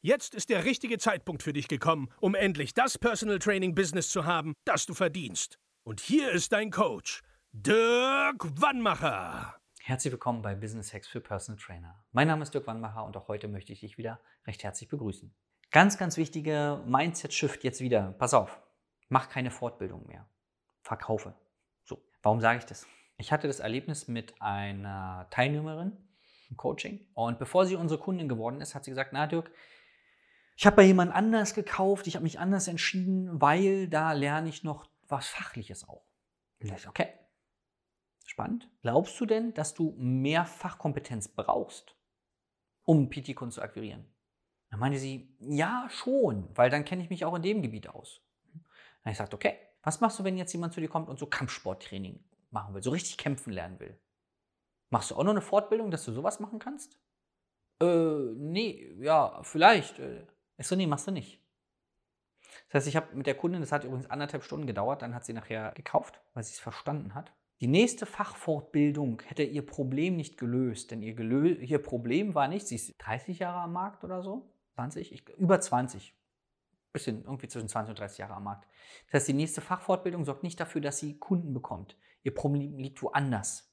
Jetzt ist der richtige Zeitpunkt für dich gekommen, um endlich das Personal Training Business zu haben, das du verdienst. Und hier ist dein Coach, Dirk Wannmacher. Herzlich willkommen bei Business Hacks für Personal Trainer. Mein Name ist Dirk Wannmacher und auch heute möchte ich dich wieder recht herzlich begrüßen. Ganz, ganz wichtige Mindset-Shift jetzt wieder. Pass auf, mach keine Fortbildung mehr. Verkaufe. So, warum sage ich das? Ich hatte das Erlebnis mit einer Teilnehmerin im Coaching und bevor sie unsere Kundin geworden ist, hat sie gesagt, na Dirk, ich habe bei jemand anders gekauft, ich habe mich anders entschieden, weil da lerne ich noch was Fachliches auch. Okay, spannend. Glaubst du denn, dass du mehr Fachkompetenz brauchst, um PT-Kunden zu akquirieren? Dann meinte sie, ja, schon, weil dann kenne ich mich auch in dem Gebiet aus. Dann ich sagte, okay, was machst du, wenn jetzt jemand zu dir kommt und so Kampfsporttraining machen will, so richtig kämpfen lernen will? Machst du auch noch eine Fortbildung, dass du sowas machen kannst? Äh, nee, ja, vielleicht. Äh, ich so, nee, machst du nicht. Das heißt, ich habe mit der Kundin, das hat übrigens anderthalb Stunden gedauert, dann hat sie nachher gekauft, weil sie es verstanden hat. Die nächste Fachfortbildung hätte ihr Problem nicht gelöst, denn ihr, gelö ihr Problem war nicht, sie ist 30 Jahre am Markt oder so, 20, ich, über 20, bisschen irgendwie zwischen 20 und 30 Jahre am Markt. Das heißt, die nächste Fachfortbildung sorgt nicht dafür, dass sie Kunden bekommt. Ihr Problem liegt woanders.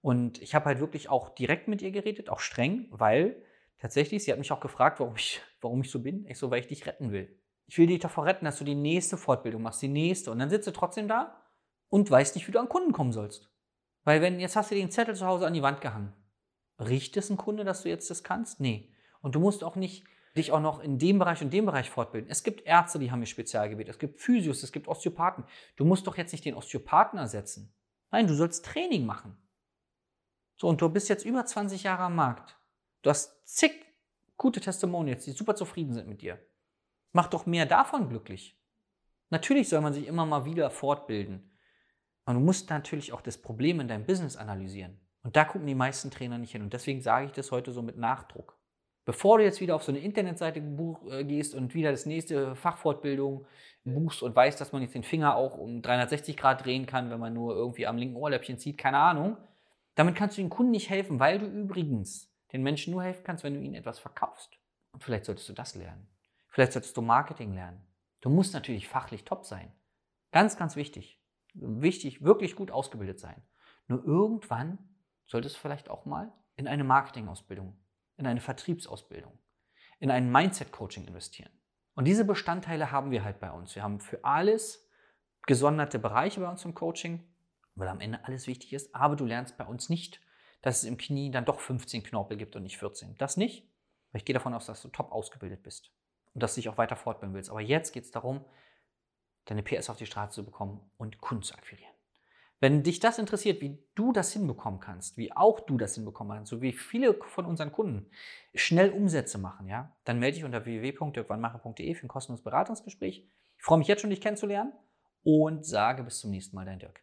Und ich habe halt wirklich auch direkt mit ihr geredet, auch streng, weil Tatsächlich, sie hat mich auch gefragt, warum ich, warum ich so bin. Ich so, weil ich dich retten will. Ich will dich davor retten, dass du die nächste Fortbildung machst, die nächste. Und dann sitzt du trotzdem da und weißt nicht, wie du an Kunden kommen sollst. Weil wenn, jetzt hast du den Zettel zu Hause an die Wand gehangen. Riecht es ein Kunde, dass du jetzt das kannst? Nee. Und du musst auch nicht dich auch noch in dem Bereich und dem Bereich fortbilden. Es gibt Ärzte, die haben ihr Spezialgebiet. Es gibt Physios, es gibt Osteopathen. Du musst doch jetzt nicht den Osteopathen ersetzen. Nein, du sollst Training machen. So, und du bist jetzt über 20 Jahre am Markt. Du hast zig gute Testimonials, die super zufrieden sind mit dir. Mach doch mehr davon glücklich. Natürlich soll man sich immer mal wieder fortbilden. Aber du musst natürlich auch das Problem in deinem Business analysieren. Und da gucken die meisten Trainer nicht hin. Und deswegen sage ich das heute so mit Nachdruck. Bevor du jetzt wieder auf so eine Internetseite äh, gehst und wieder das nächste Fachfortbildung buchst und weißt, dass man jetzt den Finger auch um 360 Grad drehen kann, wenn man nur irgendwie am linken Ohrläppchen zieht, keine Ahnung, damit kannst du den Kunden nicht helfen, weil du übrigens den Menschen nur helfen kannst, wenn du ihnen etwas verkaufst. Und vielleicht solltest du das lernen. Vielleicht solltest du Marketing lernen. Du musst natürlich fachlich top sein. Ganz, ganz wichtig. Wichtig, wirklich gut ausgebildet sein. Nur irgendwann solltest du vielleicht auch mal in eine Marketingausbildung, in eine Vertriebsausbildung, in ein Mindset-Coaching investieren. Und diese Bestandteile haben wir halt bei uns. Wir haben für alles gesonderte Bereiche bei uns im Coaching, weil am Ende alles wichtig ist, aber du lernst bei uns nicht dass es im Knie dann doch 15 Knorpel gibt und nicht 14. Das nicht, weil ich gehe davon aus, dass du top ausgebildet bist und dass du dich auch weiter fortbilden willst. Aber jetzt geht es darum, deine PS auf die Straße zu bekommen und Kunden zu akquirieren. Wenn dich das interessiert, wie du das hinbekommen kannst, wie auch du das hinbekommen kannst, so wie viele von unseren Kunden schnell Umsätze machen, ja, dann melde dich unter www.dirkwannmacher.de für ein kostenloses Beratungsgespräch. Ich freue mich jetzt schon, dich kennenzulernen und sage bis zum nächsten Mal, dein Dirk.